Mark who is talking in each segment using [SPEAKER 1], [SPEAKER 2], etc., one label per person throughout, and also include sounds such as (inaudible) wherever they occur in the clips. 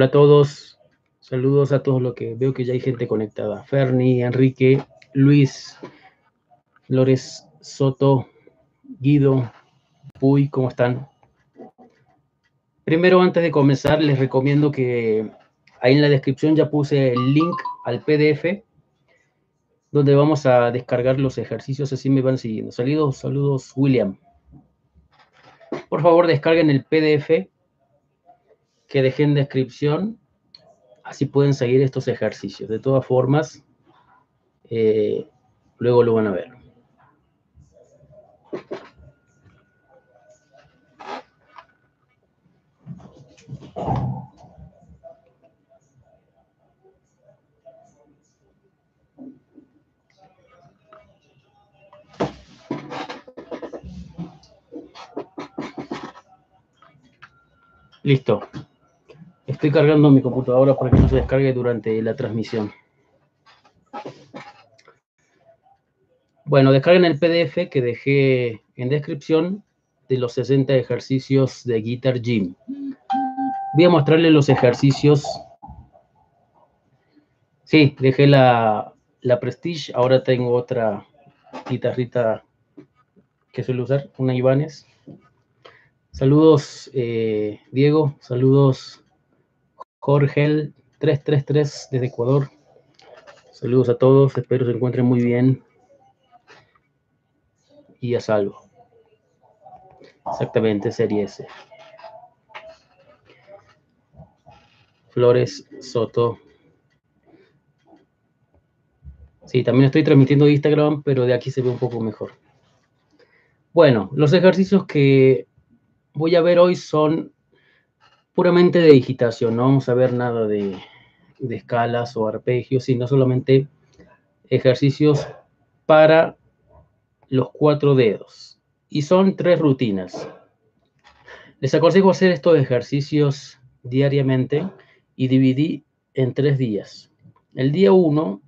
[SPEAKER 1] Hola a todos, saludos a todos los que veo que ya hay gente conectada. Ferni, Enrique, Luis, Flores, Soto, Guido, Puy, ¿cómo están? Primero, antes de comenzar, les recomiendo que ahí en la descripción ya puse el link al PDF donde vamos a descargar los ejercicios, así me van siguiendo. Saludos, saludos, William. Por favor, descarguen el PDF que dejé en descripción, así pueden seguir estos ejercicios. De todas formas, eh, luego lo van a ver. Listo. Estoy cargando mi computadora para que no se descargue durante la transmisión. Bueno, descarguen el PDF que dejé en descripción de los 60 ejercicios de Guitar Gym. Voy a mostrarles los ejercicios. Sí, dejé la, la Prestige, ahora tengo otra guitarrita que suelo usar, una Ibanez. Saludos, eh, Diego. Saludos, Jorge 333 desde Ecuador. Saludos a todos. Espero se encuentren muy bien y a salvo. Exactamente, serie S. Flores Soto. Sí, también estoy transmitiendo Instagram, pero de aquí se ve un poco mejor. Bueno, los ejercicios que voy a ver hoy son puramente de digitación, no vamos a ver nada de, escalas o arpegios, sino solamente ejercicios para los cuatro dedos. Y son tres rutinas. Les aconsejo hacer estos ejercicios diariamente y dividí en tres días. El día 1,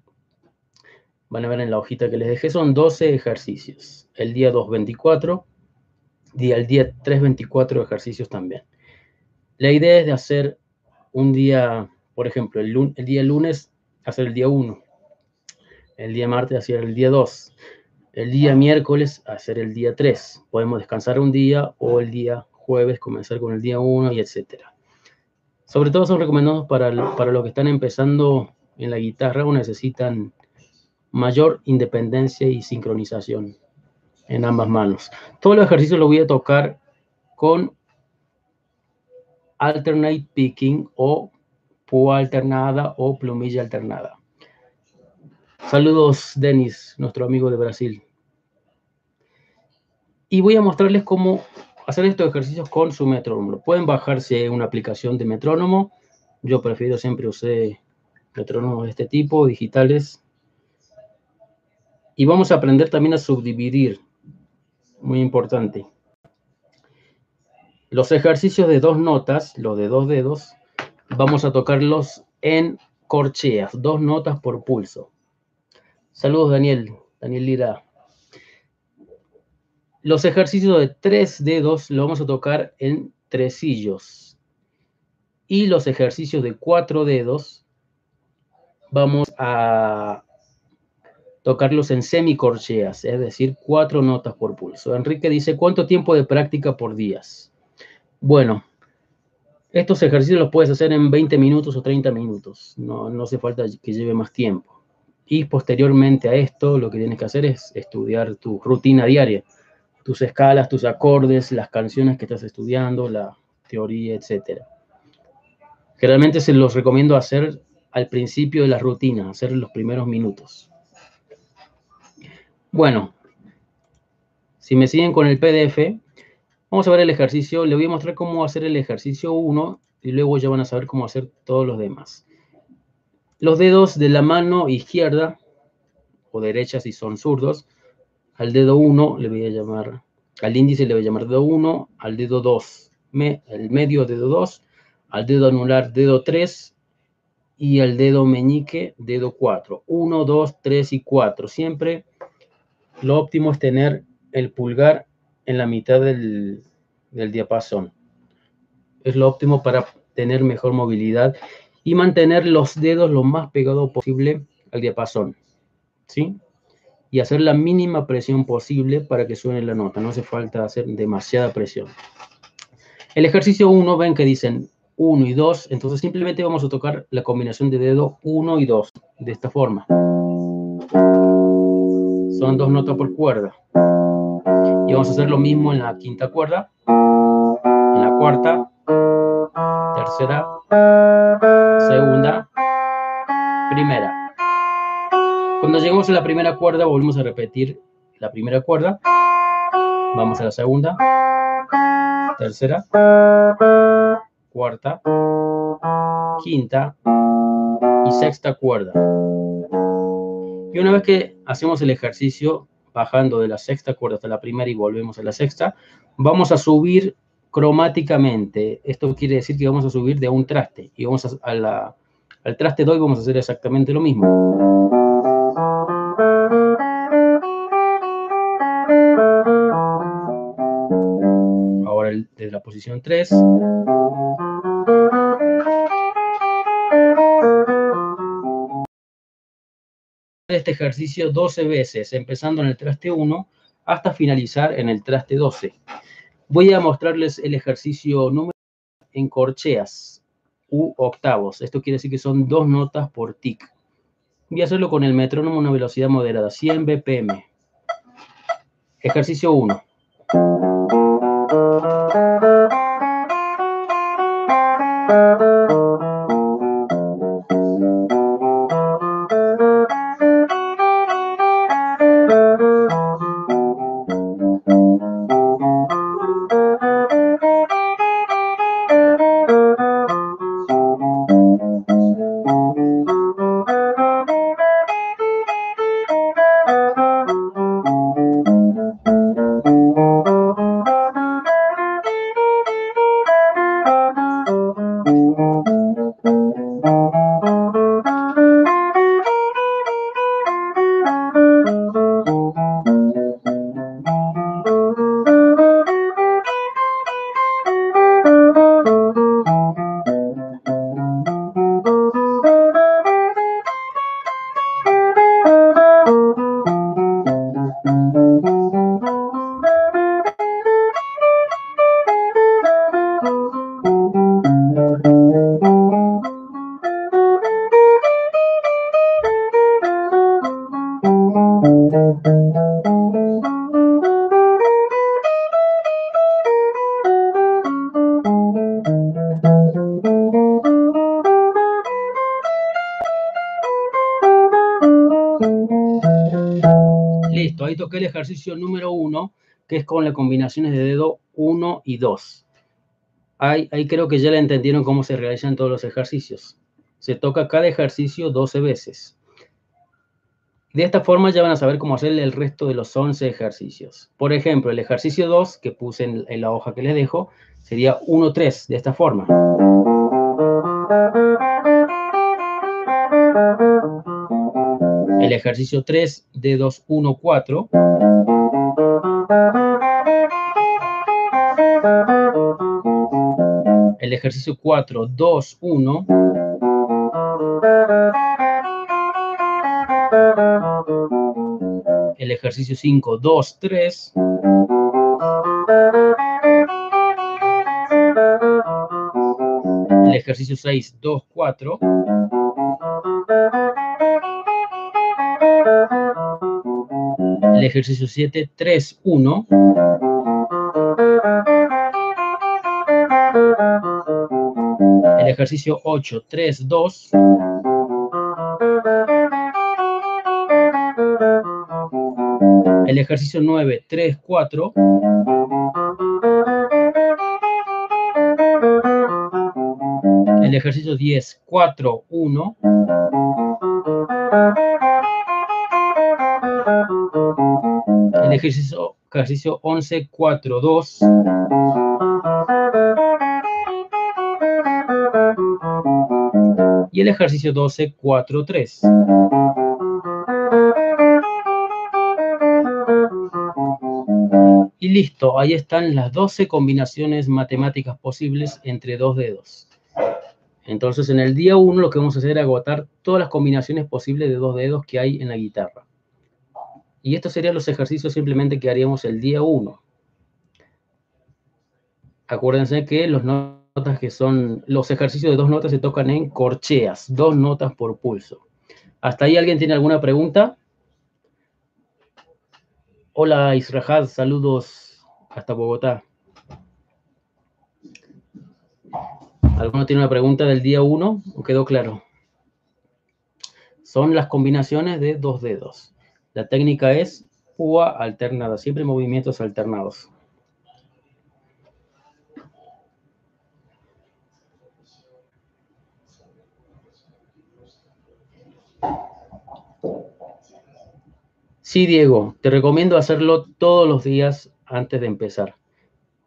[SPEAKER 1] van a ver en la hojita que les dejé, son 12 ejercicios. El día 2, 24 y el día 3, 24 ejercicios también. La idea es de hacer un día, por ejemplo, el, día lunes hacer el día 1, el día martes hacer el día 2, el día miércoles hacer el día 3. Podemos descansar un día o el día jueves comenzar con el día 1 y etcétera. Sobre todo son recomendados para, para los que están empezando en la guitarra o necesitan mayor independencia y sincronización en ambas manos. Todos los ejercicios los voy a tocar con alternate picking o púa alternada o plumilla alternada. Saludos, Denis, nuestro amigo de Brasil. Y voy a mostrarles cómo hacer estos ejercicios con su metrónomo. Pueden bajarse una aplicación de metrónomo. Yo prefiero siempre usar metrónomos de este tipo, digitales. Y vamos a aprender también a subdividir muy importante. Los ejercicios de dos notas, los de dos dedos, vamos a tocarlos en corcheas, dos notas por pulso. Saludos, Daniel, Daniel Lira. Los ejercicios de tres dedos los vamos a tocar en tresillos. Y los ejercicios de cuatro dedos vamos a tocarlos en semicorcheas, es decir, cuatro notas por pulso. Enrique dice, ¿cuánto tiempo de práctica por días? Bueno, estos ejercicios los puedes hacer en 20 minutos o 30 minutos, no, no hace falta que lleve más tiempo. Y posteriormente a esto, lo que tienes que hacer es estudiar tu rutina diaria, tus escalas, tus acordes, las canciones que estás estudiando, la teoría, etc. Generalmente se los recomiendo hacer al principio de la rutina, hacer los primeros minutos. Bueno, si me siguen con el PDF, vamos a ver el ejercicio. Le voy a mostrar cómo hacer el ejercicio 1 y luego ya van a saber cómo hacer todos los demás. Los dedos de la mano izquierda o derecha si son zurdos, al dedo 1 le voy a llamar, al índice le voy a llamar dedo 1, al dedo 2, el medio dedo 2, al dedo anular dedo 3 y al dedo meñique dedo 4. 1, 2, 3 y 4. Siempre lo óptimo es tener el pulgar en la mitad del, del diapasón. Es lo óptimo para tener mejor movilidad y mantener los dedos lo más pegados posible al diapasón. ¿Sí? Y hacer la mínima presión posible para que suene la nota. No hace falta hacer demasiada presión. El ejercicio 1, ven que dicen 1 y 2, entonces simplemente vamos a tocar la combinación de dedo 1 y 2, de esta forma. Son dos notas por cuerda. Y vamos a hacer lo mismo en la quinta cuerda, en la cuarta, tercera, segunda, primera. Cuando llegamos a la primera cuerda, volvemos a repetir la primera cuerda. Vamos a la segunda, tercera, cuarta, quinta y sexta cuerda. Y una vez que hacemos el ejercicio bajando de la sexta cuerda hasta la primera y volvemos a la sexta, vamos a subir cromáticamente. Esto quiere decir que vamos a subir de un traste y vamos a, al traste 2 vamos a hacer exactamente lo mismo. Ahora desde la posición 3. Este ejercicio 12 veces, empezando en el traste 1 hasta finalizar en el traste 12. Voy a mostrarles el ejercicio número en corcheas u octavos. Esto quiere decir que son dos notas por tic. Voy a hacerlo con el metrónomo a una velocidad moderada, 100 BPM. Ejercicio 1. Ejercicio número uno, que es con las combinaciones de dedo 1 y 2. Ahí, creo que ya le entendieron cómo se realizan todos los ejercicios. Se toca cada ejercicio 12 veces. De esta forma ya van a saber cómo hacer el resto de los 11 ejercicios. Por ejemplo, el ejercicio 2 que puse en, en la hoja que les dejo sería 1-3, de esta forma. El ejercicio 3, dedos 1, 4. El ejercicio 4, 2, 1. El ejercicio 5, 2, 3. El ejercicio 6, 2, 4. El ejercicio 7, 3, 1. El ejercicio 8, 3, 2. El ejercicio 9, 3, 4. el ejercicio 10, 4, 1. El ejercicio, ejercicio 11, 4, 2. Y el ejercicio 12, 4, 3. Y listo, ahí están las 12 combinaciones matemáticas posibles entre dos dedos. Entonces, en el día 1 lo que vamos a hacer es agotar todas las combinaciones posibles de dos dedos que hay en la guitarra. Y estos serían los ejercicios simplemente que haríamos el día 1. Acuérdense que los notas que son, los ejercicios de dos notas se tocan en corcheas, dos notas por pulso. ¿Hasta ahí alguien tiene alguna pregunta? Hola Israhad, saludos hasta Bogotá. ¿Alguno tiene una pregunta del día 1 o quedó claro? Son las combinaciones de dos dedos. La técnica es púa alternada, siempre movimientos alternados. Sí, Diego, te recomiendo hacerlo todos los días antes de empezar.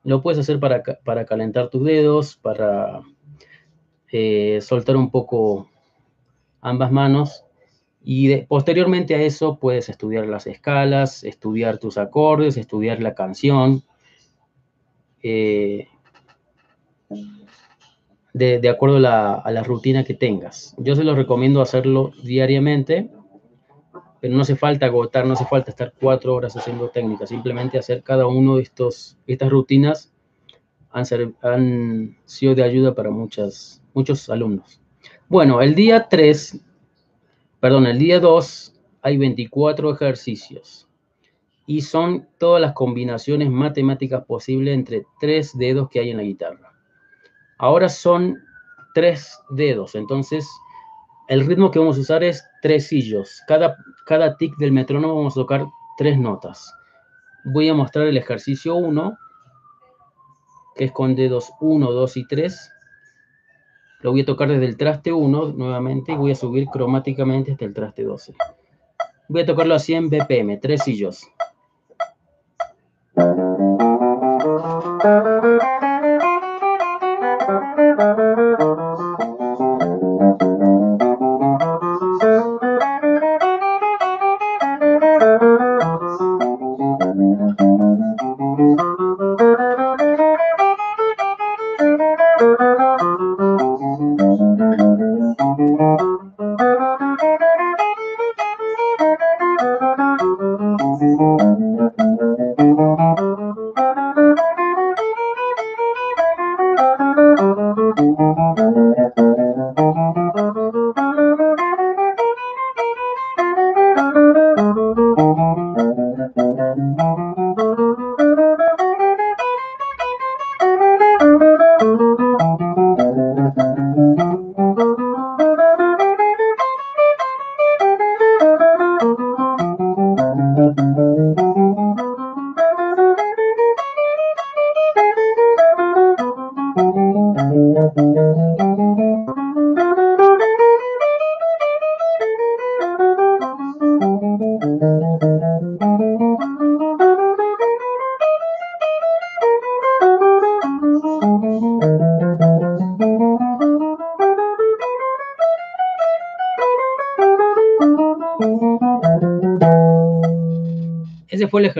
[SPEAKER 1] Lo puedes hacer para, para calentar tus dedos, para eh, soltar un poco ambas manos y posteriormente a eso puedes estudiar las escalas, estudiar tus acordes, estudiar la canción, eh, de, acuerdo a la rutina que tengas. Yo se los recomiendo hacerlo diariamente pero no hace falta agotar, no hace falta estar cuatro horas haciendo técnica, simplemente hacer cada uno de estos, estas rutinas han, han sido de ayuda para muchas, muchos alumnos. Bueno, el día 3, perdón, el día 2 hay 24 ejercicios y son todas las combinaciones matemáticas posibles entre tres dedos que hay en la guitarra. Ahora son tres dedos, entonces el ritmo que vamos a usar es tres sillos. Cada, cada tic del metrónomo vamos a tocar tres notas. Voy a mostrar el ejercicio 1, que es con dedos 1, 2 y 3. Lo voy a tocar desde el traste 1 nuevamente y voy a subir cromáticamente hasta el traste 12. Voy a tocarlo así en BPM, tres sillos.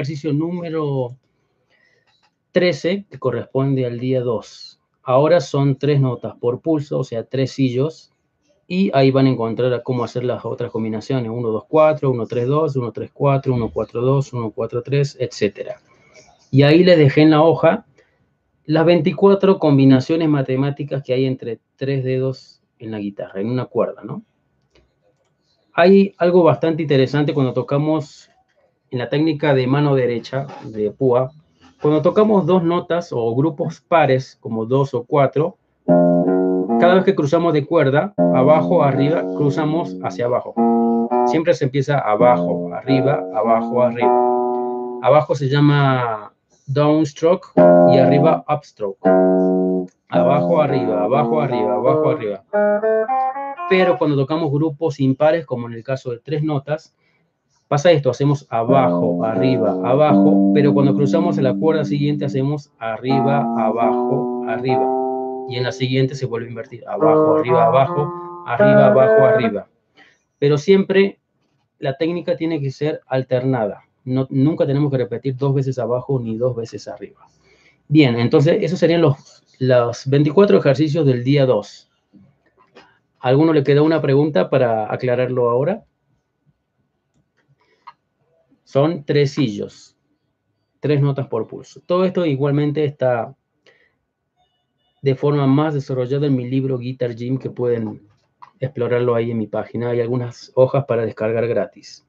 [SPEAKER 1] Ejercicio número 13, que corresponde al día 2. Ahora son tres notas por pulso, o sea, tres sillos, y ahí van a encontrar cómo hacer las otras combinaciones, 1, 2, 4, 1, 3, 2, 1, 3, 4, 1, 4, 2, 1, 4, 3, etc. Y ahí les dejé en la hoja las 24 combinaciones matemáticas que hay entre tres dedos en la guitarra, en una cuerda, ¿no? Hay algo bastante interesante cuando tocamos en la técnica de mano derecha de púa, cuando tocamos dos notas o grupos pares, como dos o cuatro, cada vez que cruzamos de cuerda, abajo, arriba, cruzamos hacia abajo. Siempre se empieza abajo, arriba, abajo, arriba. Abajo se llama downstroke y arriba upstroke. abajo, arriba, abajo, arriba, abajo, arriba. Pero cuando tocamos grupos impares, como en el caso de tres notas, pasa esto, hacemos abajo, arriba, abajo, pero cuando cruzamos en la cuerda siguiente hacemos arriba, abajo, arriba. Y en la siguiente se vuelve a invertir, abajo, arriba, abajo, arriba, abajo, arriba. Pero siempre la técnica tiene que ser alternada. No, nunca tenemos que repetir dos veces abajo ni dos veces arriba. Bien, entonces esos serían los, los 24 ejercicios del día 2. alguno le queda una pregunta para aclararlo ahora? Son tres sillos, tres notas por pulso. Todo esto igualmente está de forma más desarrollada en mi libro Guitar Gym que pueden explorarlo ahí en mi página. Hay algunas hojas para descargar gratis.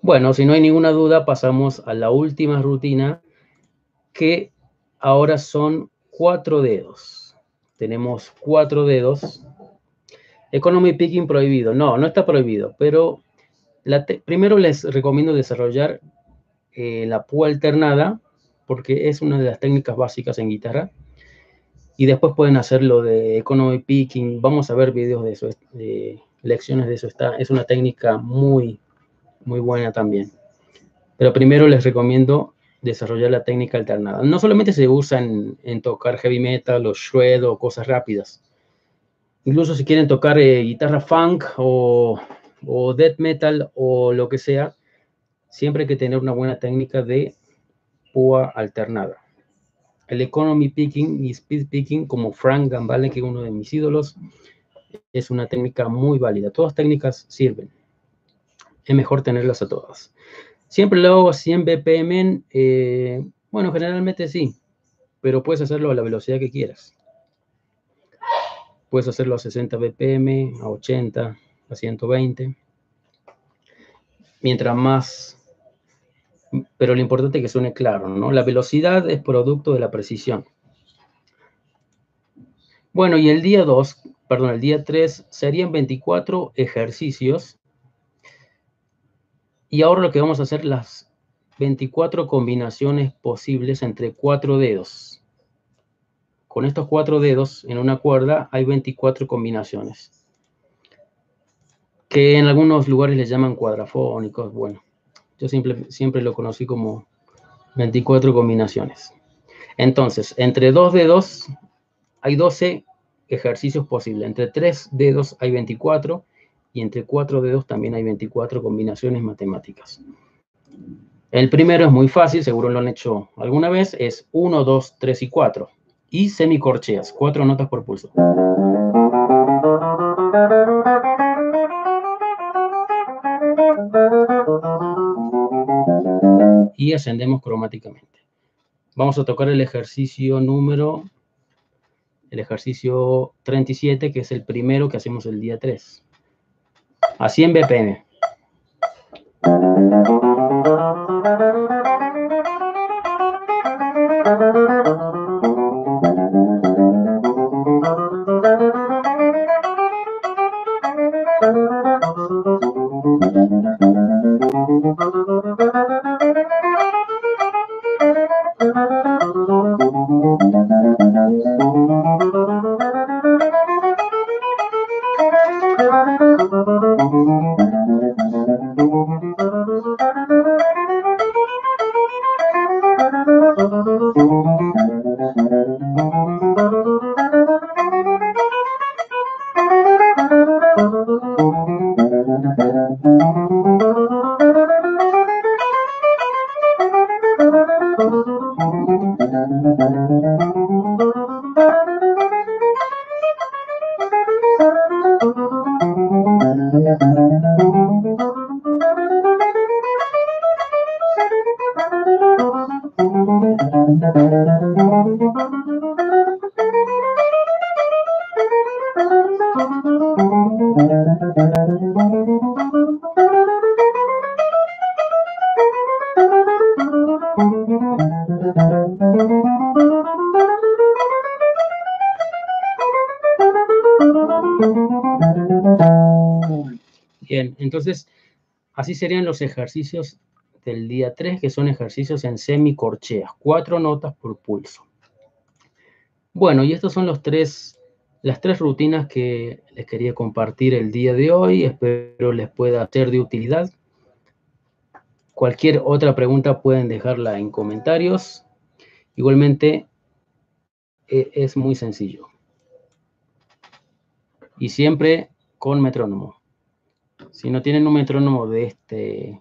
[SPEAKER 1] Bueno, si no hay ninguna duda, pasamos a la última rutina, que ahora son cuatro dedos. Tenemos cuatro dedos. Economy picking prohibido. No, no está prohibido, pero primero les recomiendo desarrollar eh, la púa alternada, porque es una de las técnicas básicas en guitarra. Y después pueden hacer lo de economy picking. Vamos a ver videos de eso, de lecciones de eso. Está, es una técnica muy, muy buena también. Pero primero les recomiendo desarrollar la técnica alternada. No solamente se usa en, tocar heavy metal o shred o cosas rápidas. Incluso si quieren tocar eh, guitarra funk o, o death metal o lo que sea, siempre hay que tener una buena técnica de púa alternada. El economy picking y speed picking, como Frank Gambale, que es uno de mis ídolos, es una técnica muy válida. Todas técnicas sirven es mejor tenerlas a todas. Siempre lo hago a 100 BPM, eh, bueno, generalmente sí, pero puedes hacerlo a la velocidad que quieras. Puedes hacerlo a 60 BPM, a 80, a 120. Mientras más, pero lo importante es que suene claro, ¿no? La velocidad es producto de la precisión. Bueno, y el día 2, perdón, el día 3 serían 24 ejercicios y ahora lo que vamos a hacer las 24 combinaciones posibles entre cuatro dedos. Con estos cuatro dedos en una cuerda hay 24 combinaciones. Que en algunos lugares les llaman cuadrafónicos. Bueno, yo siempre, siempre lo conocí como 24 combinaciones. Entonces, entre dos dedos hay 12 ejercicios posibles. Entre tres dedos hay 24 y entre cuatro dedos también hay 24 combinaciones matemáticas. El primero es muy fácil, seguro lo han hecho alguna vez, es 1, 2, 3 y 4. Y semicorcheas, cuatro notas por pulso. Y ascendemos cromáticamente. Vamos a tocar el ejercicio número, el ejercicio 37, que es el primero que hacemos el día 3 a 100 BPM. Así serían los ejercicios del día 3, que son ejercicios en semicorcheas, cuatro notas por pulso. Bueno, y estos son los tres, las tres rutinas que les quería compartir el día de hoy. Espero les pueda ser de utilidad. Cualquier otra pregunta pueden dejarla en comentarios. Igualmente, e, es muy sencillo. Y siempre con metrónomo. Si no tienen un metrónomo de este,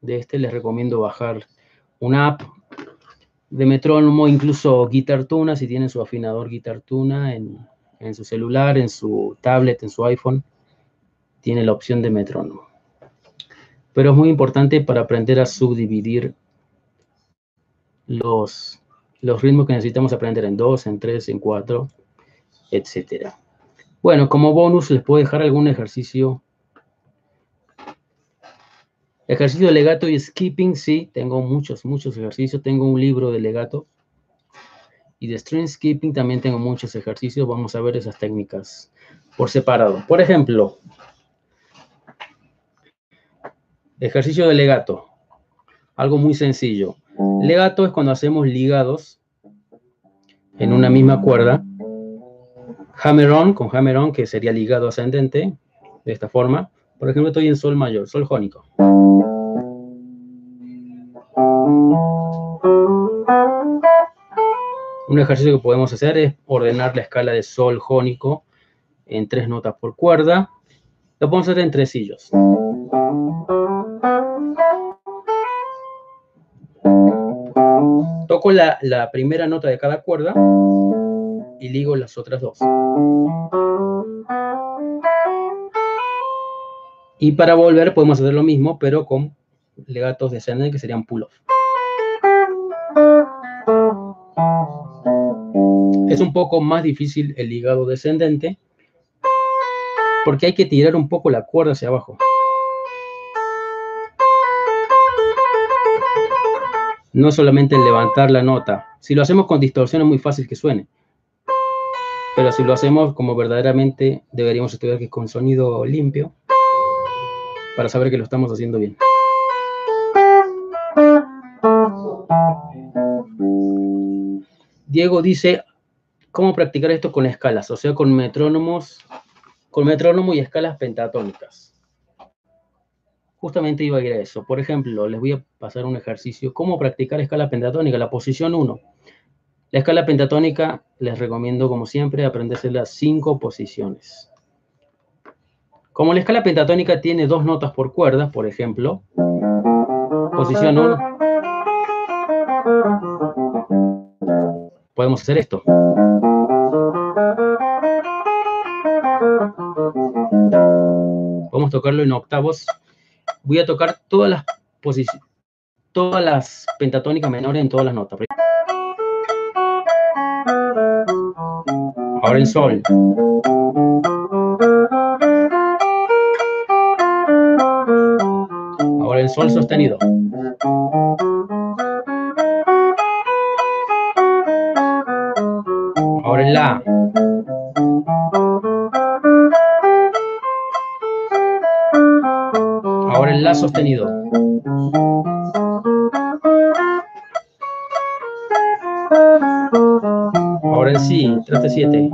[SPEAKER 1] de este les recomiendo bajar una app de metrónomo, incluso Guitar Tuna, si tienen su afinador Guitar Tuna en, en su celular, en su tablet, en su iPhone, tiene la opción de metrónomo. Pero es muy importante para aprender a subdividir los, los ritmos que necesitamos aprender en dos, en tres, en cuatro, etc. Bueno, como bonus les puedo dejar algún ejercicio. Ejercicio de legato y skipping, sí, tengo muchos, muchos ejercicios. Tengo un libro de legato. Y de string skipping también tengo muchos ejercicios. Vamos a ver esas técnicas por separado. Por ejemplo, ejercicio de legato. Algo muy sencillo. Legato es cuando hacemos ligados en una misma cuerda. Hammer on, con hammer on, que sería ligado ascendente, de esta forma. Por ejemplo, estoy en sol mayor, sol jónico. Un ejercicio que podemos hacer es ordenar la escala de sol jónico en tres notas por cuerda. Lo podemos hacer en tresillos. Toco la, primera nota de cada cuerda y ligo las otras dos. Y para volver podemos hacer lo mismo, pero con legatos descendentes que serían pull-off. Es un poco más difícil el ligado descendente porque hay que tirar un poco la cuerda hacia abajo. no solamente levantar la nota. Si lo hacemos con distorsión es muy fácil que suene. Pero si lo hacemos como verdaderamente deberíamos estudiar que con sonido limpio para saber que lo estamos haciendo bien. Diego dice, ¿cómo practicar esto con escalas? O sea, con metrónomos, con metrónomo y escalas pentatónicas justamente iba a ir a eso. Por ejemplo, les voy a pasar un ejercicio. ¿Cómo practicar escala pentatónica? La posición 1. La escala pentatónica les recomiendo, como siempre, aprenderse las cinco posiciones. Como la escala pentatónica tiene dos notas por cuerdas, por ejemplo, posición 1, podemos hacer esto. Podemos tocarlo en octavos voy a tocar todas las posiciones, todas las pentatónicas menores en todas las notas. Ahora en sol. el sol sostenido. Ahora en la. Ahora en la sostenido. Ahora en sí, 37.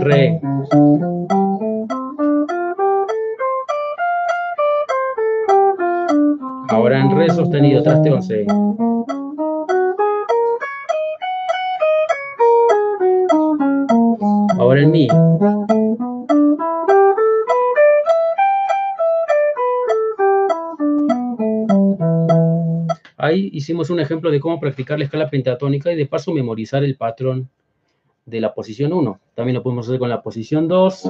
[SPEAKER 1] Re. Ahora en re sostenido, traste 11. Ahora en mi. Ahí hicimos un ejemplo de cómo practicar la escala pentatónica y de paso memorizar el patrón de la posición 1. También lo podemos hacer con la posición 2.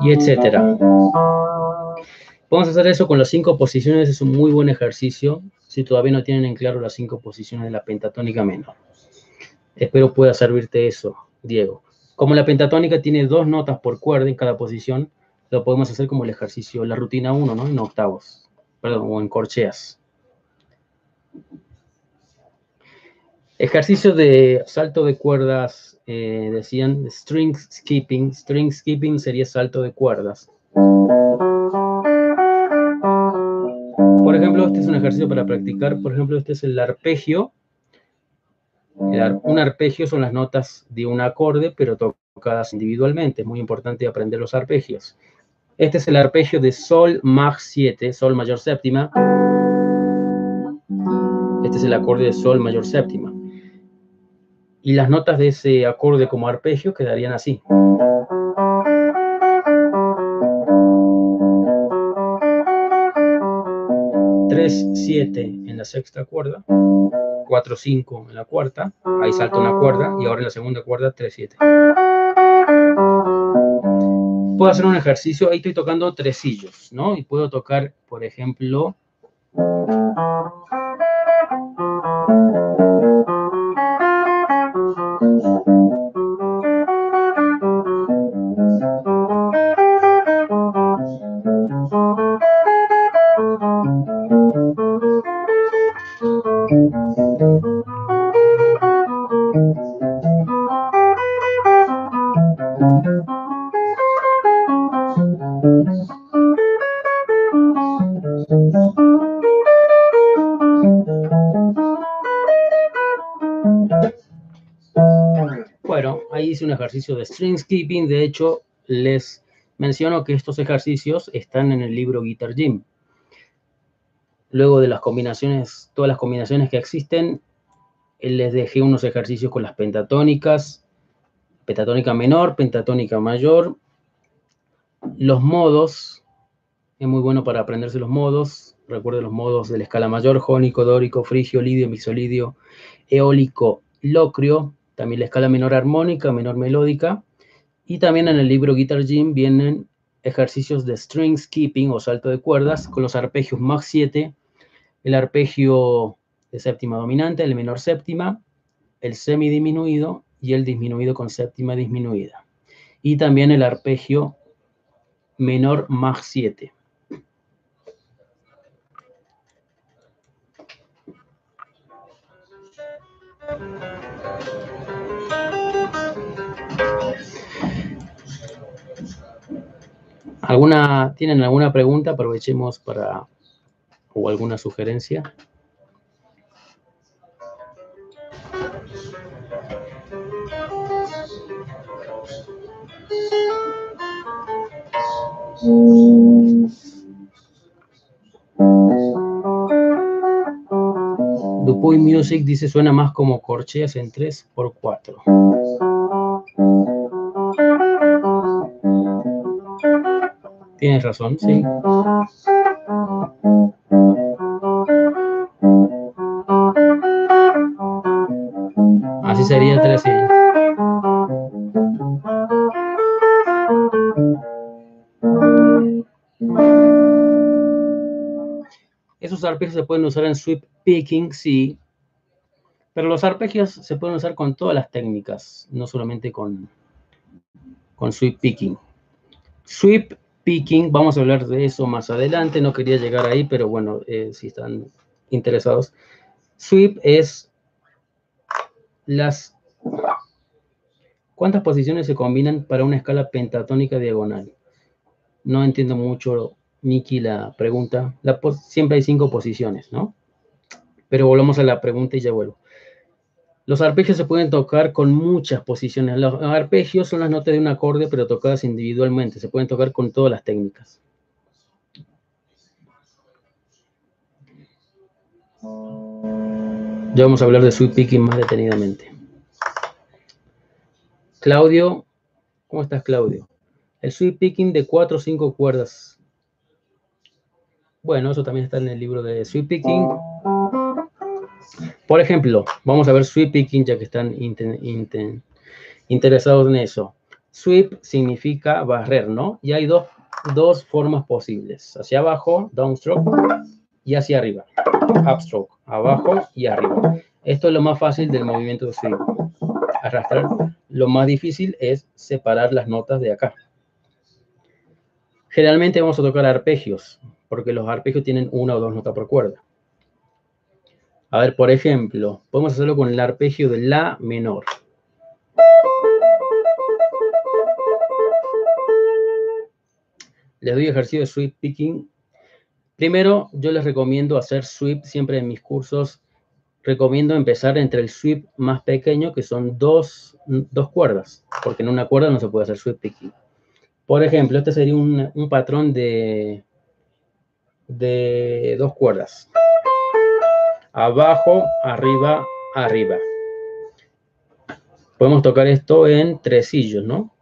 [SPEAKER 1] Y etcétera. Vamos a hacer eso con las cinco posiciones, es un muy buen ejercicio si todavía no tienen en claro las cinco posiciones de la pentatónica menor. Espero pueda servirte eso, Diego. Como la pentatónica tiene dos notas por cuerda en cada posición, lo podemos hacer como el ejercicio, la rutina 1, ¿no? En octavos, perdón, o en corcheas. Ejercicio de salto de cuerdas, eh, decían string skipping. String skipping sería salto de cuerdas. Por ejemplo, este es un ejercicio para practicar. Por ejemplo, este es el arpegio. un arpegio son las notas de un acorde, pero tocadas individualmente. Es muy importante aprender los arpegios. Este es el arpegio de Sol Mag 7, Sol mayor séptima. Este es el acorde de Sol mayor séptima. Y las notas de ese acorde como arpegio quedarían así. 3, 7 en la sexta cuerda, 4, 5 en la cuarta, ahí salta una cuerda y ahora en la segunda cuerda 3, 7. Puedo hacer un ejercicio, ahí estoy tocando tresillos, ¿no? Y puedo tocar, por ejemplo, un ejercicio de string skipping. De hecho, les menciono que estos ejercicios están en el libro Guitar Gym. Luego de las combinaciones, todas las combinaciones que existen, les dejé unos ejercicios con las pentatónicas, pentatónica menor, pentatónica mayor. Los modos, es muy bueno para aprenderse los modos. Recuerden los modos de la escala mayor, jónico, dórico, frigio, lidio, mixolidio, eólico, locrio también la escala menor armónica, menor melódica, y también en el libro Guitar Gym vienen ejercicios de string skipping o salto de cuerdas con los arpegios Mach 7, el arpegio de séptima dominante, el menor séptima, el semidisminuido y el disminuido con séptima disminuida. Y también el arpegio menor Mach 7. ¿Alguna, ¿Tienen alguna pregunta? Aprovechemos para, o alguna sugerencia. Dupuy Music dice suena más como corcheas en 3x4. Tienes razón, sí. Así sería tresillo. Esos arpegios se pueden usar en sweep picking, sí, pero los arpegios se pueden usar con todas las técnicas, no solamente con, con sweep picking. Sweep picking, vamos a hablar de eso más adelante, no quería llegar ahí, pero bueno, eh, si están interesados. Sweep es las... ¿Cuántas posiciones se combinan para una escala pentatónica diagonal? No entiendo mucho, Nikki, la pregunta. siempre hay cinco posiciones, ¿no? Pero volvamos a la pregunta y ya vuelvo. Los arpegios se pueden tocar con muchas posiciones. Los arpegios son las notas de un acorde, pero tocadas individualmente. Se pueden tocar con todas las técnicas. Ya vamos a hablar de sweep picking más detenidamente. Claudio, ¿cómo estás, Claudio? El sweep picking de cuatro o cinco cuerdas. Bueno, eso también está en el libro de sweep picking. Por ejemplo, vamos a ver sweep picking ya que están interesados en eso. Sweep significa barrer, ¿no? Y hay dos, dos formas posibles. Hacia abajo, downstroke, y hacia arriba. Upstroke, abajo y arriba. Esto es lo más fácil del movimiento de swing. Arrastrar. Lo más difícil es separar las notas de acá. Generalmente vamos a tocar arpegios, porque los arpegios tienen una o dos notas por cuerda. A ver, por ejemplo, podemos hacerlo con el arpegio de La menor. Les doy ejercicio de sweep picking. Primero, yo les recomiendo hacer sweep siempre en mis cursos. Recomiendo empezar entre el sweep más pequeño, que son dos, cuerdas, porque en una cuerda no se puede hacer sweep picking. Por ejemplo, este sería un, un patrón de, de dos cuerdas abajo, arriba, arriba. Podemos tocar esto en tresillos, ¿no?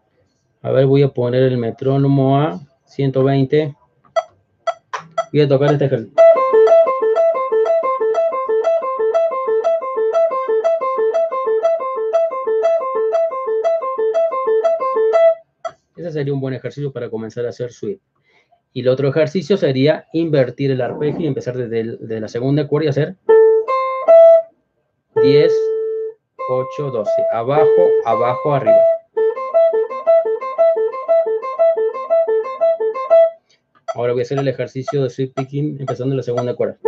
[SPEAKER 1] A ver, voy a poner el metrónomo a 120. Voy a tocar este ejercicio. Ese sería un buen ejercicio para comenzar a hacer sweep. Y el otro ejercicio sería invertir el arpegio y empezar desde, la segunda cuerda y hacer 10, 8, 12. Abajo, abajo, arriba. Ahora voy a hacer el ejercicio de sweep picking empezando la segunda cuerda.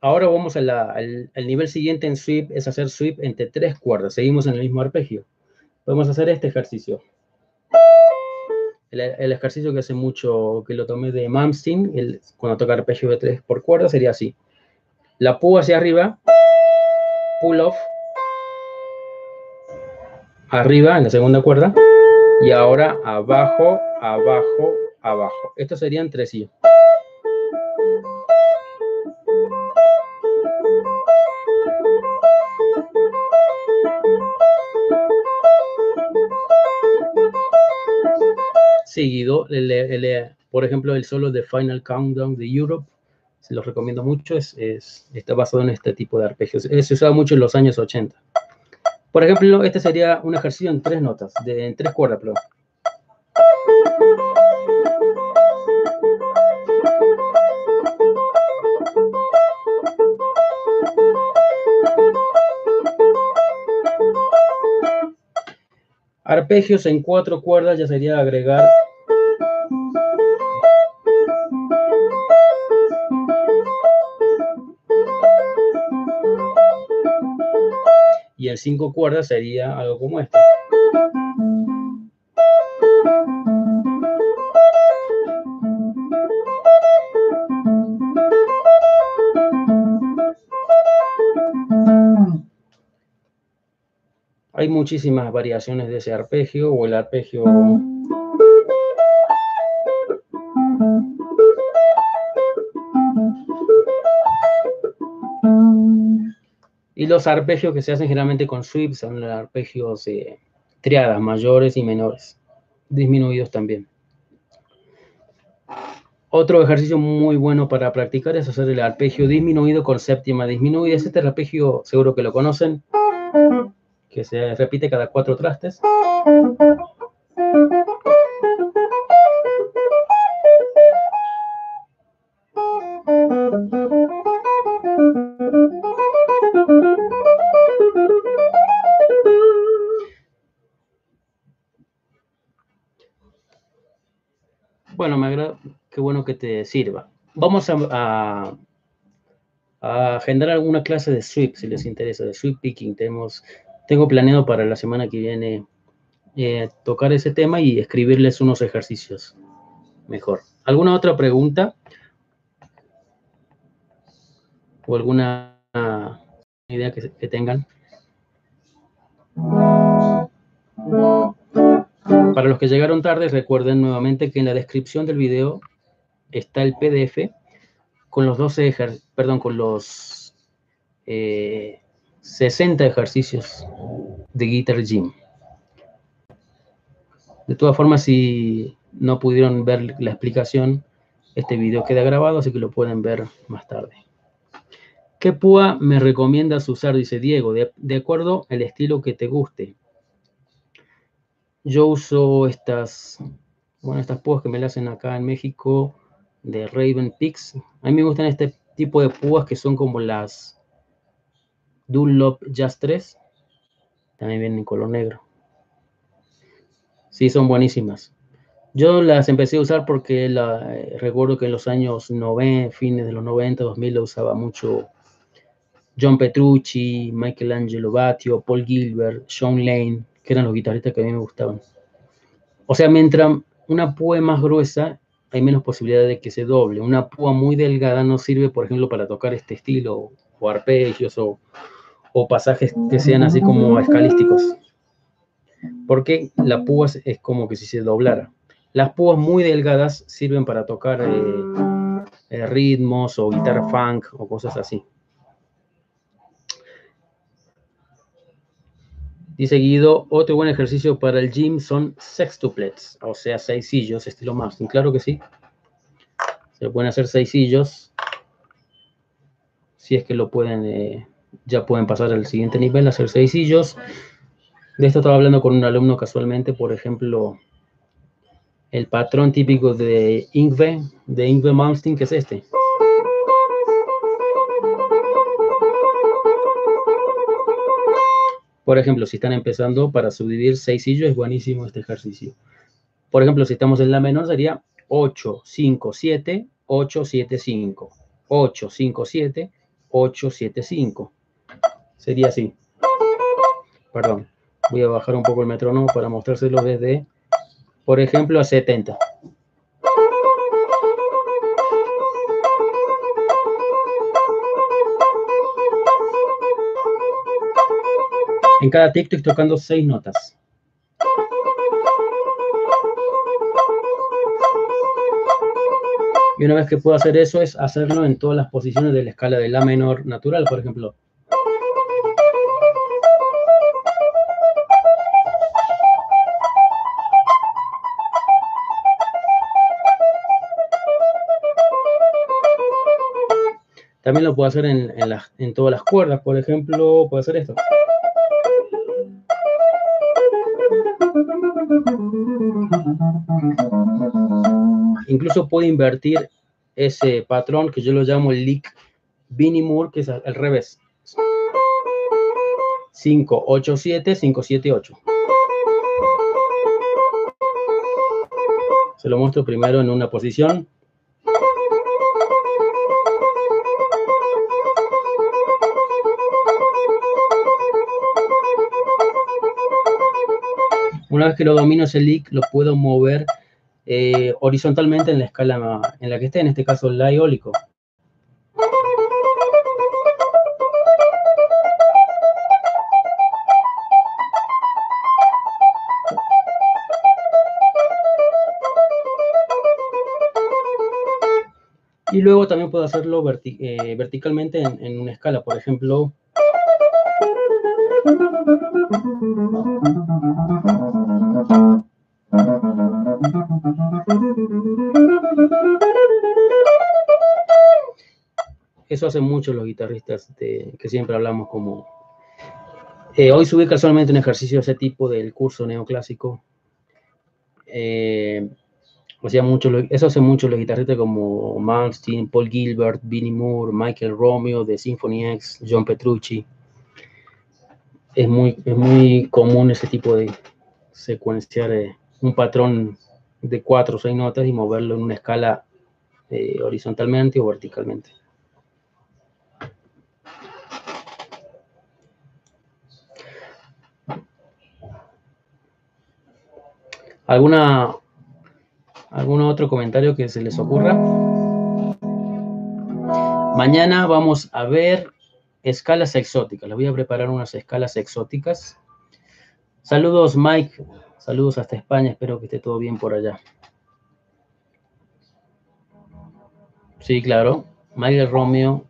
[SPEAKER 1] Ahora vamos al, nivel siguiente en sweep, es hacer sweep entre tres cuerdas. Seguimos en el mismo arpegio. Podemos hacer este ejercicio. El, ejercicio que hace mucho, que lo tomé de Malmsteen, cuando toca arpegio de tres por cuerda, sería así. La púa hacia arriba, pull off, arriba en la segunda cuerda, y ahora abajo, abajo, abajo. Estos serían tres sí. Seguido, por ejemplo, el solo de Final Countdown de Europe, se los recomiendo mucho, es, está basado en este tipo de arpegios. Se usaba mucho en los años 80. Por ejemplo, este sería un ejercicio en tres notas, de, en tres cuerdas, perdón. Arpegios en cuatro cuerdas ya sería agregar y en cinco cuerdas sería algo como esto. Muchísimas variaciones de ese arpegio o el arpegio... Y los arpegios que se hacen generalmente con sweeps son los arpegios eh, triadas, mayores y menores, disminuidos también. Otro ejercicio muy bueno para practicar es hacer el arpegio disminuido con séptima disminuida. Este arpegio seguro que lo conocen que se repite cada cuatro trastes. Bueno, me agrada, qué bueno que te sirva. Vamos a, a, a alguna clase de sweep, si les interesa, de sweep picking. Tenemos tengo planeado para la semana que viene eh, tocar ese tema y escribirles unos ejercicios mejor. ¿Alguna otra pregunta? ¿O alguna idea que, tengan? Para los que llegaron tarde, recuerden nuevamente que en la descripción del video está el PDF con los 12 ejercicios, perdón, con los eh, 60 ejercicios de Guitar Gym. De todas formas, si no pudieron ver la explicación, este video queda grabado, así que lo pueden ver más tarde. ¿Qué púa me recomiendas usar? Dice Diego, de, acuerdo al estilo que te guste. Yo uso estas, bueno, estas púas que me las hacen acá en México de Raven Peaks. A mí me gustan este tipo de púas que son como las Dunlop Just 3. También vienen en color negro. Sí, son buenísimas. Yo las empecé a usar porque la, eh, recuerdo que en los años 90, fines de los 90, 2000, lo usaba mucho John Petrucci, Michelangelo Batio, Paul Gilbert, Sean Lane, que eran los guitarristas que a mí me gustaban. O sea, mientras una púa es más gruesa, hay menos posibilidad de que se doble. Una púa muy delgada no sirve, por ejemplo, para tocar este estilo, o arpegios, o, o pasajes que sean así como escalísticos. Porque la púa es como que si se doblara. Las púas muy delgadas sirven para tocar eh, eh, ritmos o guitarra funk o cosas así. Dice Guido, otro buen ejercicio para el gym son sextuplets, o sea, seisillos, estilo Martin. Claro que sí. Se pueden hacer seisillos. Si es que lo pueden, eh, ya pueden pasar al siguiente nivel, hacer seisillos. De esto estaba hablando con un alumno casualmente, por ejemplo, el patrón típico de Ingve, de Ingve Malmsteen, que es este. Por ejemplo, si están empezando para subdividir seis sillos, es buenísimo este ejercicio. Por ejemplo, si estamos en la menor, sería 8, 5, 7, 8, 7, 5. 8, 5, 7, 8, 7, 5. Sería así. Perdón. Voy a bajar un poco el metrónomo para mostrárselo desde, por ejemplo, a 70. En cada tic estoy tocando seis notas. Y una vez que puedo hacer eso es hacerlo en todas las posiciones de la escala de La menor natural, por ejemplo. También lo puedo hacer en, todas las cuerdas, por ejemplo, puedo hacer esto. Incluso puede invertir ese patrón que yo lo llamo el lick Vinnie Moore, que es al revés. 5, 8, 7, 5, 7, 8. Se lo muestro primero en una posición. Una vez que lo domino ese lick, lo puedo mover eh, horizontalmente en la escala en la que esté, en este caso la eólico. Y luego también puedo hacerlo eh, verticalmente en, en una escala, por ejemplo, eso hacen mucho los guitarristas que siempre hablamos como... Eh, hoy subí casualmente un ejercicio de ese tipo del curso neoclásico. Eh, mucho, eso hace mucho los guitarristas como Malmsteen, Paul Gilbert, Vinnie Moore, Michael Romeo de Symphony X, John Petrucci es muy, es muy común ese tipo de secuenciar eh, un patrón de cuatro o seis notas y moverlo en una escala eh, horizontalmente o verticalmente. ¿Alguna, ¿Algún otro comentario que se les ocurra? Mañana vamos a ver escalas exóticas. Les voy a preparar unas escalas exóticas. Saludos, Mike. Saludos hasta España. Espero que esté todo bien por allá. Sí, claro. Mike Romeo.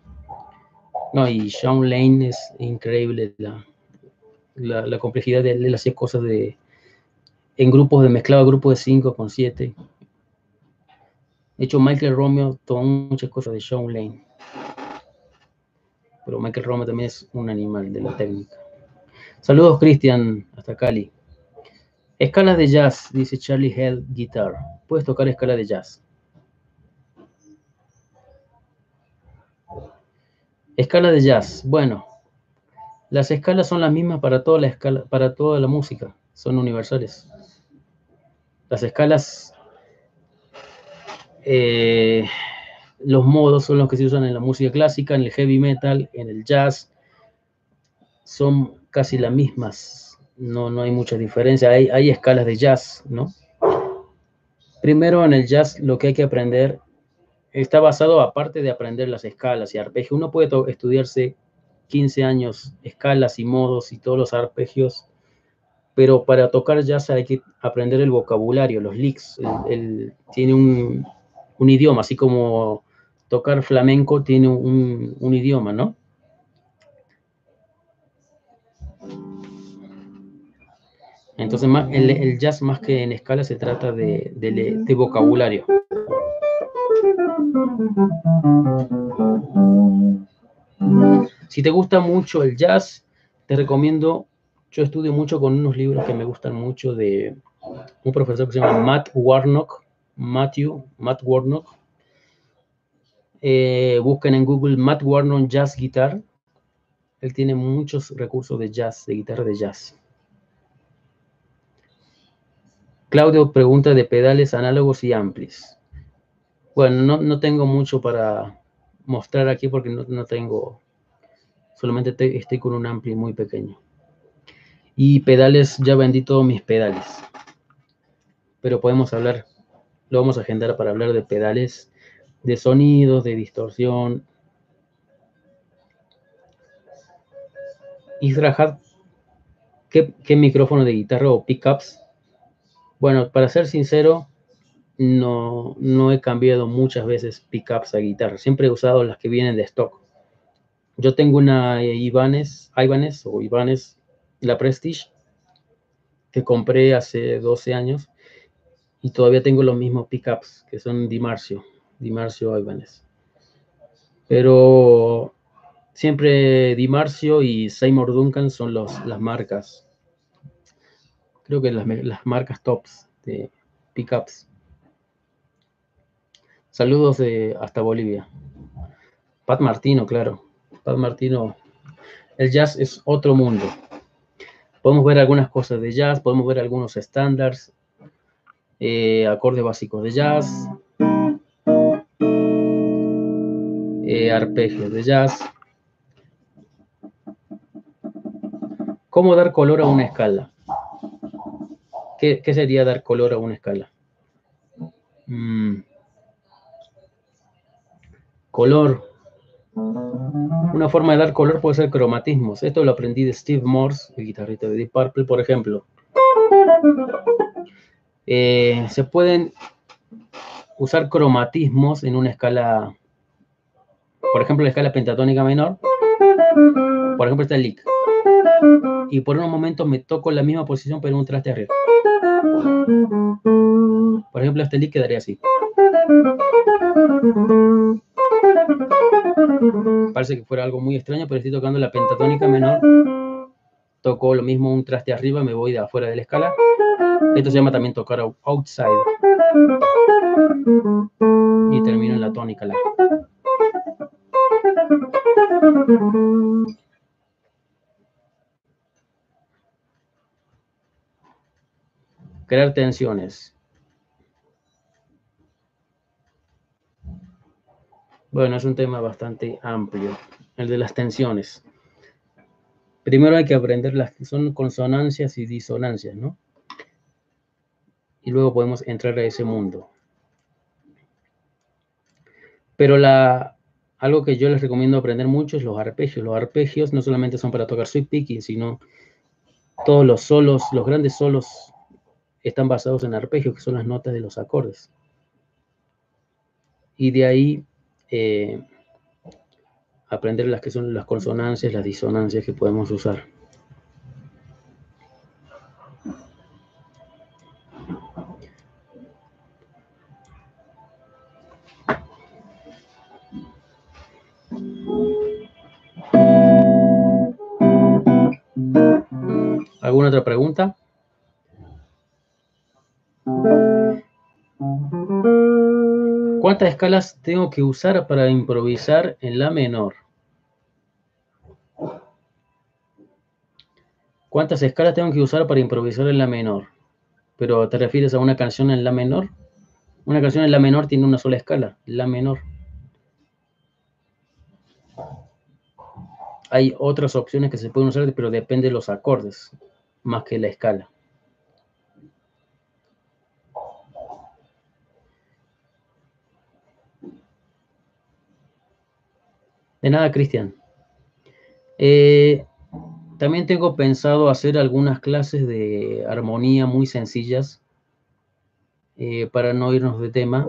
[SPEAKER 1] No, y Sean Lane es increíble la, la, complejidad de él hacer cosas de en grupos de mezclado, grupos de 5 con 7. De hecho, Michael Romeo tomó muchas cosas de Sean Lane. pero Michael Roma también es un animal de la técnica. Saludos, Cristian, hasta Cali. Escalas de jazz, dice Charlie Hell Guitar. Puedes tocar escala de jazz. Escala de jazz. Bueno, las escalas son las mismas para toda la escala, para toda la música, son universales. Las escalas, eh, los modos son los que se usan en la música clásica, en el heavy metal, en el jazz, son casi las mismas. No, no hay mucha diferencia. Hay, hay escalas de jazz, ¿no? Primero en el jazz lo que hay que aprender está basado, aparte de aprender las escalas y arpegios, uno puede estudiarse 15 años escalas y modos y todos los arpegios, pero para tocar jazz hay que aprender el vocabulario, los licks, tiene un, idioma, así como tocar flamenco tiene un, idioma, ¿no? Entonces, el, jazz más que en escala se trata de, de vocabulario. Si te gusta mucho el jazz, te recomiendo, yo estudio mucho con unos libros que me gustan mucho de un profesor que se llama Matt Warnock, Matthew, Matt Warnock. Eh, busquen en Google Matt Warnock Jazz Guitar. Él tiene muchos recursos de jazz, de guitarra de jazz. Claudio pregunta de pedales análogos y amplis. Bueno, no, tengo mucho para mostrar aquí porque no tengo solamente estoy con un ampli muy pequeño. Y pedales, ya vendí todos mis pedales. Pero podemos hablar, lo vamos a agendar para hablar de pedales, de sonidos, de distorsión. Isra ¿qué, ¿qué micrófono de guitarra o pickups? Bueno, para ser sincero, no, no he cambiado muchas veces pickups a guitarra. Siempre he usado las que vienen de stock. Yo tengo una Ibanez, Ibanez o Ibanez, la Prestige, que compré hace 12 años y todavía tengo los mismos pickups que son Dimarcio, Dimarcio Ibanez. Pero siempre Dimarcio y Seymour Duncan son los, las marcas. Creo que las, las marcas tops de pickups. Saludos de hasta Bolivia. Pat Martino, claro. Pat Martino, el jazz es otro mundo. Podemos ver algunas cosas de jazz, podemos ver algunos estándares, eh, acordes básicos de jazz, eh, arpegios de jazz. ¿Cómo dar color a una escala? ¿Qué, sería dar color a una escala? Mm. Color, una forma de dar color puede ser cromatismos. Esto lo aprendí de Steve Morse, el guitarrista de Deep Purple, por ejemplo. Eh, se pueden usar cromatismos en una escala, por ejemplo, la escala pentatónica menor. Por ejemplo, está el lick. Y por unos momentos me toco en la misma posición, pero en un traste arriba. Por ejemplo, este lick quedaría así. Parece que fuera algo muy extraño, pero estoy tocando la pentatónica menor. Toco lo mismo un traste arriba, me voy de afuera de la escala. Esto se llama también tocar outside. Y termino en la tónica. La. Crear tensiones. Bueno, es un tema bastante amplio, el de las tensiones. Primero hay que aprender las que son consonancias y disonancias, ¿no? Y luego podemos entrar a ese mundo. Pero la, algo que yo les recomiendo aprender mucho es los arpegios. Los arpegios no solamente son para tocar sweep picking, sino todos los solos, los grandes solos están basados en arpegios, que son las notas de los acordes. Y de ahí eh, aprender las que son las consonancias, las disonancias que podemos usar. ¿Alguna otra pregunta? ¿Cuántas escalas tengo que usar para improvisar en la menor? ¿Cuántas escalas tengo que usar para improvisar en la menor? ¿Pero te refieres a una canción en la menor? Una canción en la menor tiene una sola escala, la menor. Hay otras opciones que se pueden usar, pero depende de los acordes, más que la escala. De nada, Cristian. Eh, también tengo pensado hacer algunas clases de armonía muy sencillas eh, para no irnos de tema.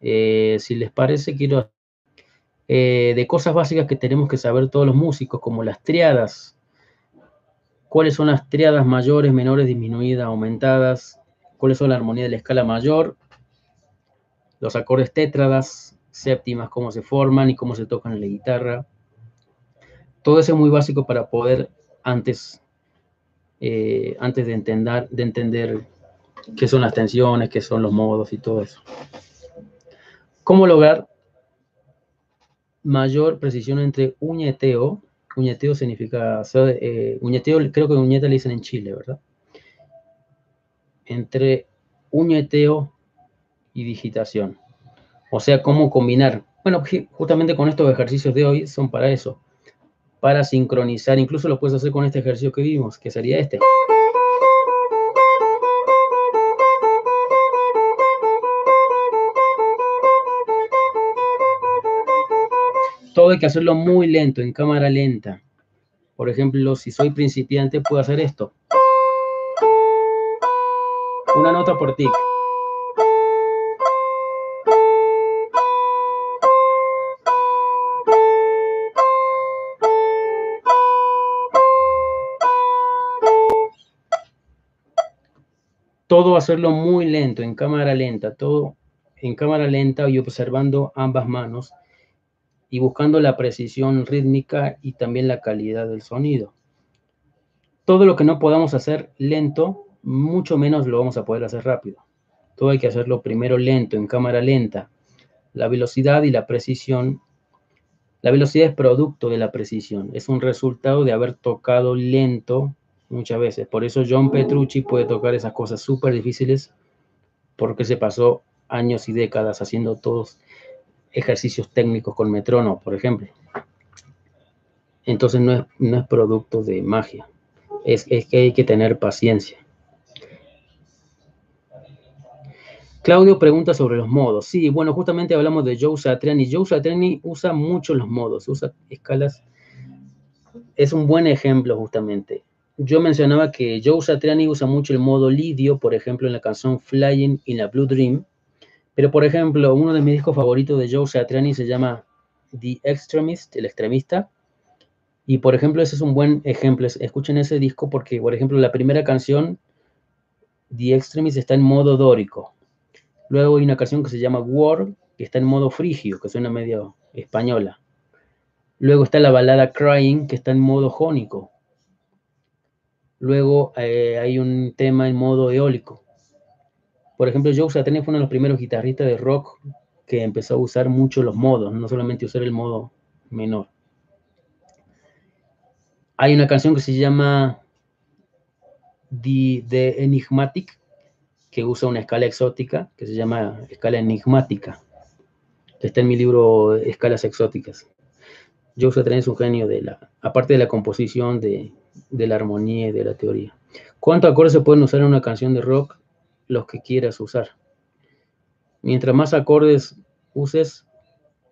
[SPEAKER 1] Eh, si les parece, quiero de cosas básicas que tenemos que saber todos los músicos, como las triadas. ¿Cuáles son las triadas mayores, menores, disminuidas, aumentadas? ¿Cuáles son la armonía de la escala mayor? Los acordes tétradas, séptimas, cómo se forman y cómo se tocan en la guitarra. Todo eso es muy básico para poder antes, eh, antes de, entender, de entender qué son las tensiones, qué son los modos y todo eso. ¿Cómo lograr mayor precisión entre uñeteo? Uñeteo significa, eh, uñeteo creo que uñeta le dicen en Chile, ¿verdad? Entre uñeteo y digitación. O sea, cómo combinar. Bueno, justamente con estos ejercicios de hoy son para eso, para sincronizar. Incluso lo puedes hacer con este ejercicio que vimos, que sería este. Todo hay que hacerlo muy lento, en cámara lenta. Por ejemplo, si soy principiante, puedo hacer esto. Una nota por tic. Todo hacerlo muy lento, en cámara lenta, todo en cámara lenta y observando ambas manos y buscando la precisión rítmica y también la calidad del sonido. Todo lo que no podamos hacer lento, mucho menos lo vamos a poder hacer rápido. Todo hay que hacerlo primero lento, en cámara lenta. La velocidad y la precisión. La velocidad es producto de la precisión, es un resultado de haber tocado lento muchas veces. Por eso John Petrucci puede tocar esas cosas súper difíciles porque se pasó años y décadas haciendo todos ejercicios técnicos con metrónomo, por ejemplo. Entonces no es, no es producto de magia, es, es que hay que tener paciencia. Claudio pregunta sobre los modos. Sí, bueno, justamente hablamos de Joe Satriani. Joe Satriani usa mucho los modos, usa escalas. Es un buen ejemplo justamente yo mencionaba que Joe Satriani usa mucho el modo lidio, por ejemplo, en la canción Flying in a Blue Dream. Pero, por ejemplo, uno de mis discos favoritos de Joe Satriani se llama The Extremist, el extremista. Y, por ejemplo, ese es un buen ejemplo. Escuchen ese disco porque, por ejemplo, la primera canción, The Extremist, está en modo dórico. Luego hay una canción que se llama War, que está en modo frigio, que suena medio española. Luego está la balada Crying, que está en modo jónico. Luego eh, hay un tema en modo eólico. Por ejemplo, Joe Satriani fue uno de los primeros guitarristas de rock que empezó a usar mucho los modos, no solamente usar el modo menor. Hay una canción que se llama The, Enigmatic, que usa una escala exótica, que se llama escala enigmática, está en mi libro Escalas Exóticas. Joe Satriani es un genio de la, aparte de la composición, de, de la armonía y de la teoría. ¿Cuántos acordes se pueden usar en una canción de rock? Los que quieras usar. Mientras más acordes uses,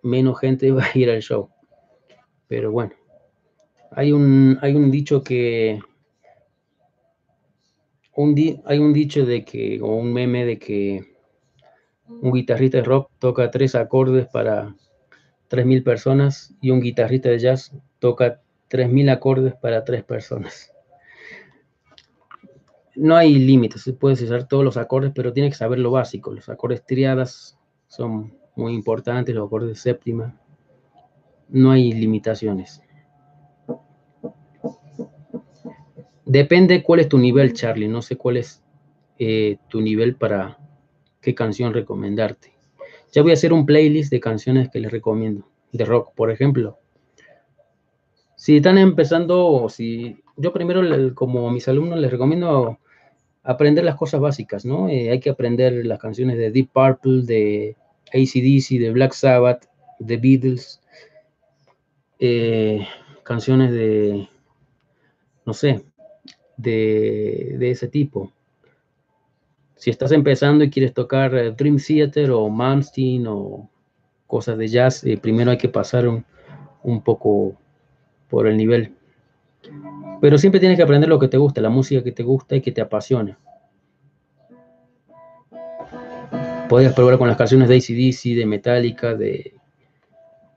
[SPEAKER 1] menos gente (laughs) va a ir al show. Pero bueno, hay un, hay un dicho que... Un hay un dicho de que, o un meme de que un guitarrista de rock toca tres acordes para 3.000 personas y un guitarrista de jazz toca 3.000 acordes para tres personas. No hay límites, puedes usar todos los acordes, pero tienes que saber lo básico. Los acordes triadas son muy importantes, los acordes de séptima. No hay limitaciones. Depende cuál es tu nivel, Charlie. No sé cuál es eh, tu nivel para qué canción recomendarte. Ya voy a hacer un playlist de canciones que les recomiendo. De rock, por ejemplo. Si están empezando, si yo primero, como a mis alumnos, les recomiendo aprender las cosas básicas, ¿no? Eh, hay que aprender las canciones de Deep Purple, de ACDC, de Black Sabbath, de Beatles, eh, canciones de, no sé, de, ese tipo. Si estás empezando y quieres tocar eh, Dream Theater o Malmsteen o cosas de jazz, primero hay que pasar un, un poco por el nivel. Pero siempre tienes que aprender lo que te gusta, la música que te gusta y que te apasiona. Puedes probar con las canciones de ACDC, de Metallica, de,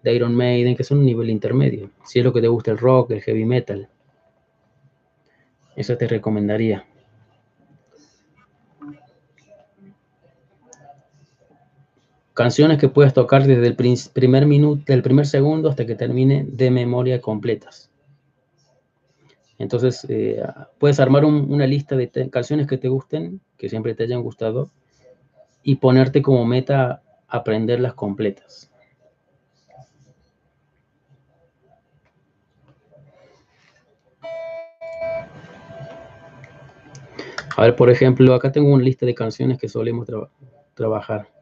[SPEAKER 1] de Iron Maiden, que son un nivel intermedio. Si es lo que te gusta el rock, el heavy metal. Eso te recomendaría. Canciones que puedes tocar desde el primer minuto, del primer segundo hasta que termine de memoria completas. Entonces, eh, puedes armar una lista de canciones que te gusten, que siempre te hayan gustado, y ponerte como meta aprenderlas completas. A ver, por ejemplo, acá tengo una lista de canciones que solemos trabajar.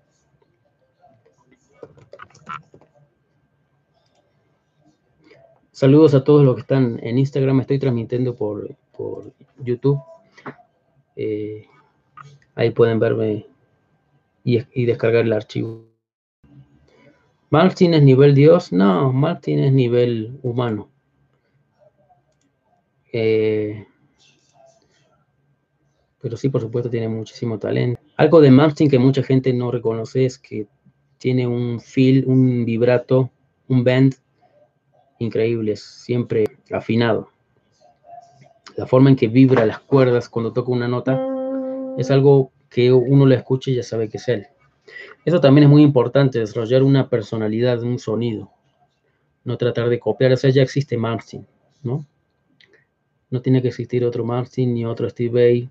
[SPEAKER 1] Saludos a todos los que están en Instagram. Estoy transmitiendo por, YouTube. Eh, ahí pueden verme y, descargar el archivo. ¿Martin es nivel Dios? No, Martin es nivel humano. Eh, pero sí, por supuesto, tiene muchísimo talento. Algo de Martin que mucha gente no reconoce es que tiene un feel, un vibrato, un bend increíble, siempre afinado. La forma en que vibra las cuerdas cuando toca una nota es algo que uno le escuche y ya sabe que es él. Eso también es muy importante, desarrollar una personalidad, un sonido. No tratar de copiar, o sea, ya existe Martin, ¿no? No tiene que existir otro Martin ni otro Steve Bay.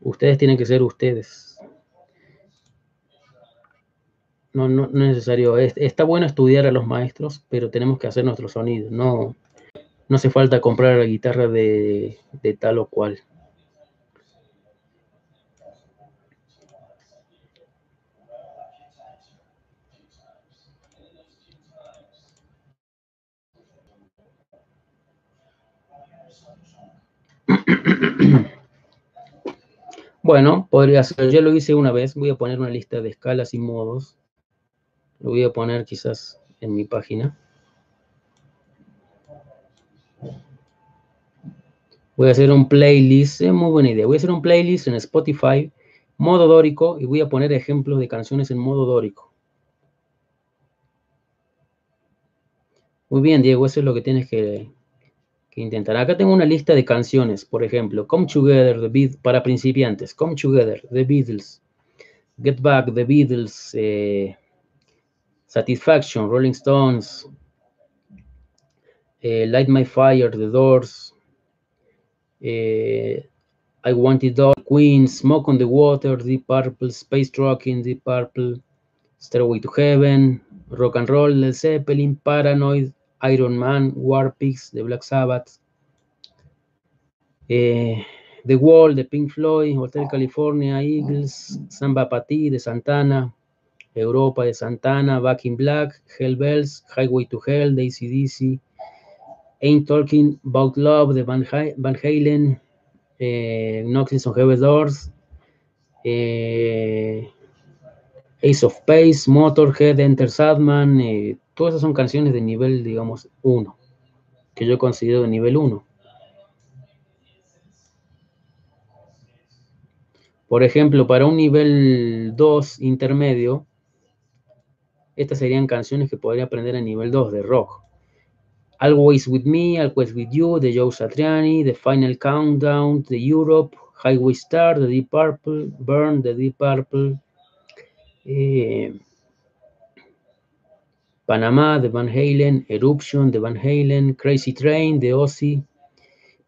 [SPEAKER 1] Ustedes tienen que ser ustedes. No, no, es necesario. está bueno estudiar a los maestros, pero tenemos que hacer nuestro sonido. No, no hace falta comprar la guitarra de, de tal o cual. (clears throat) Bueno, podría ser, yo lo hice una vez, voy a poner una lista de escalas y modos. Lo voy a poner quizás en mi página. Voy a hacer un playlist, es muy buena idea. Voy a hacer un playlist en Spotify, modo dórico, y voy a poner ejemplos de canciones en modo dórico. Muy bien, Diego, eso es lo que tienes que, intentar. Acá tengo una lista de canciones, por ejemplo, Come Together, The Beatles, para principiantes, Come Together, The Beatles, Get Back, The Beatles, eh, Satisfaction, Rolling Stones, eh, Light My Fire, The Doors, eh, I Want It All, Queen, Smoke on the Water, Deep Purple, Space Rocking, Deep Purple, Stairway to Heaven, Rock and Roll, Led Zeppelin, Paranoid, Iron Man, War Pigs, The Black Sabbath, eh, The Wall, The Pink Floyd, Hotel California, Eagles, Samba Pati, de Santana, Europa de Santana, Back in Black, Hell Bells, Highway to Hell de ACDC, Ain't Talking About Love de Van, Halen, eh, Knocking on Heavy Doors, eh, Ace of Pace, Motorhead, Enter Sadman, eh, todas esas son canciones de nivel, digamos, 1, que yo considero de nivel 1. Por ejemplo, para un nivel 2 intermedio, estas serían canciones que podría aprender a nivel 2 de rock. Always With Me, Always With You, de Joe Satriani, The Final Countdown, The Europe, Highway Star, The Deep Purple, Burn, The Deep Purple, eh, Panamá, de Van Halen, Eruption, de Van Halen, Crazy Train, de Ozzy,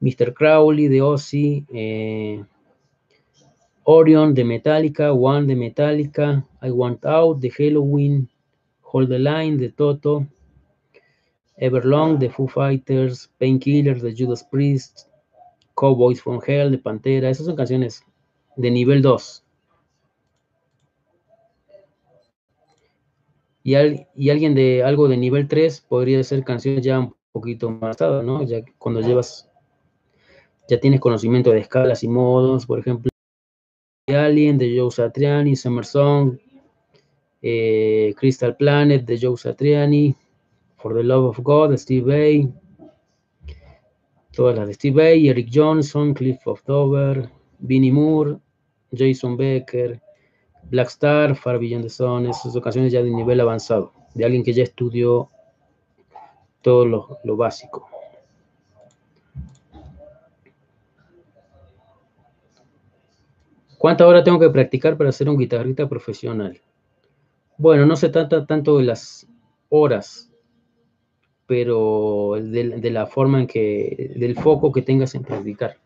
[SPEAKER 1] Mr. Crowley de Ozzy, eh, Orion de Metallica, One de Metallica, I Want Out de Halloween, Hold the Line de Toto, Everlong de Foo Fighters, Painkillers de Judas Priest, Cowboys from Hell de Pantera. Esas son canciones de nivel 2. Y, y, alguien de algo de nivel 3 podría ser canciones ya un poquito más ¿no? Ya cuando llevas, ya tienes conocimiento de escalas y modos, por ejemplo, Alien de Joe Satriani, Summer Song, eh, Crystal Planet de Joe Satriani, For the Love of God Steve Bay, todas las de Steve Bay, Eric Johnson, Cliff of Dover, Vinnie Moore, Jason Becker, Black Star, Far Beyond the Sun, esas ocasiones ya de nivel avanzado, de alguien que ya estudió todo lo, lo básico. ¿Cuántas horas tengo que practicar para ser un guitarrista profesional? Bueno, no se trata tanto de las horas, pero de, la forma en que, del foco que tengas en practicar.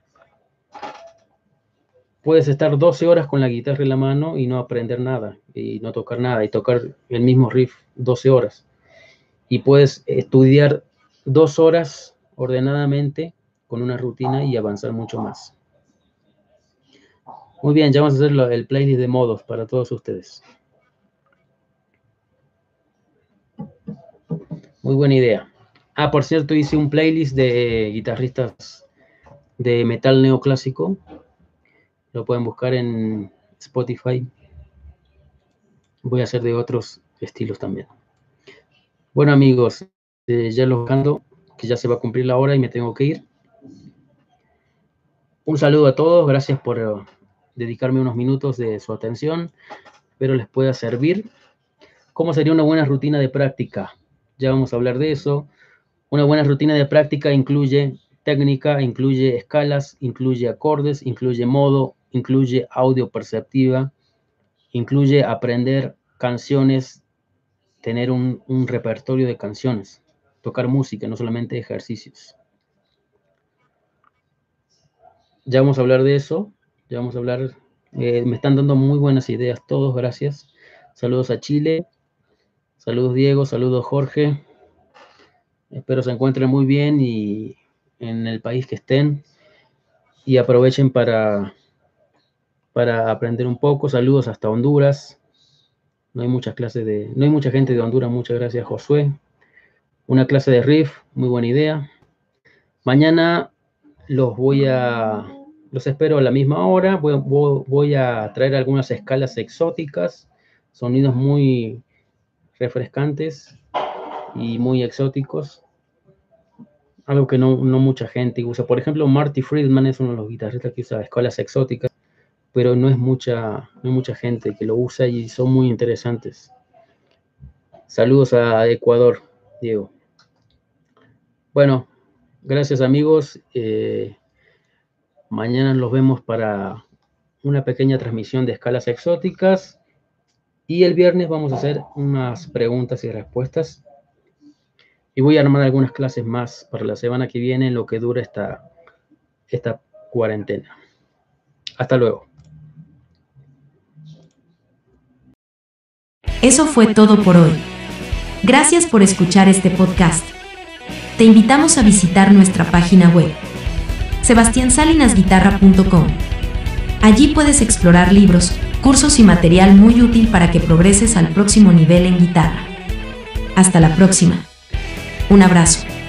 [SPEAKER 1] Puedes estar 12 horas con la guitarra en la mano y no aprender nada, y no tocar nada, y tocar el mismo riff 12 horas. Y puedes estudiar dos horas ordenadamente con una rutina y avanzar mucho más. Muy bien, ya vamos a hacer el playlist de modos para todos ustedes. Muy buena idea. Ah, por cierto, hice un playlist de guitarristas de metal neoclásico. Lo pueden buscar en Spotify. Voy a hacer de otros estilos también. Bueno, amigos, eh, ya lo buscando, que ya se va a cumplir la hora y me tengo que ir. Un saludo a todos, gracias por eh, dedicarme unos minutos de su atención. Espero les pueda servir. ¿Cómo sería una buena rutina de práctica? Ya vamos a hablar de eso. Una buena rutina de práctica incluye técnica, incluye escalas, incluye acordes, incluye modo, incluye audio perceptiva, incluye aprender canciones, tener un, repertorio de canciones, tocar música, no solamente ejercicios. Ya vamos a hablar de eso. Ya vamos a hablar. Eh, me están dando muy buenas ideas todos, gracias. Saludos a Chile. Saludos Diego, saludos Jorge. Espero se encuentren muy bien y en el país que estén. Y aprovechen para, para aprender un poco. Saludos hasta Honduras. No hay muchas clases de. No hay mucha gente de Honduras. Muchas gracias, Josué. Una clase de riff, muy buena idea. Mañana los voy a los espero a la misma hora. Voy, a traer algunas escalas exóticas, sonidos muy refrescantes y muy exóticos. Algo que no, mucha gente usa. Por ejemplo, Marty Friedman es uno de los guitarristas que usa escalas exóticas, pero no es mucha, no mucha gente que lo usa y son muy interesantes. Saludos a Ecuador, Diego. Bueno, gracias amigos. Eh, Mañana los vemos para una pequeña transmisión de escalas exóticas. Y el viernes vamos a hacer unas preguntas y respuestas. Y voy a armar algunas clases más para la semana que viene en lo que dura esta, esta cuarentena. Hasta luego.
[SPEAKER 2] Eso fue todo por hoy. Gracias por escuchar este podcast. Te invitamos a visitar nuestra página web sebastiansalinasguitarra.com. Allí puedes explorar libros, cursos y material muy útil para que progreses al próximo nivel en guitarra. Hasta la próxima. Un abrazo.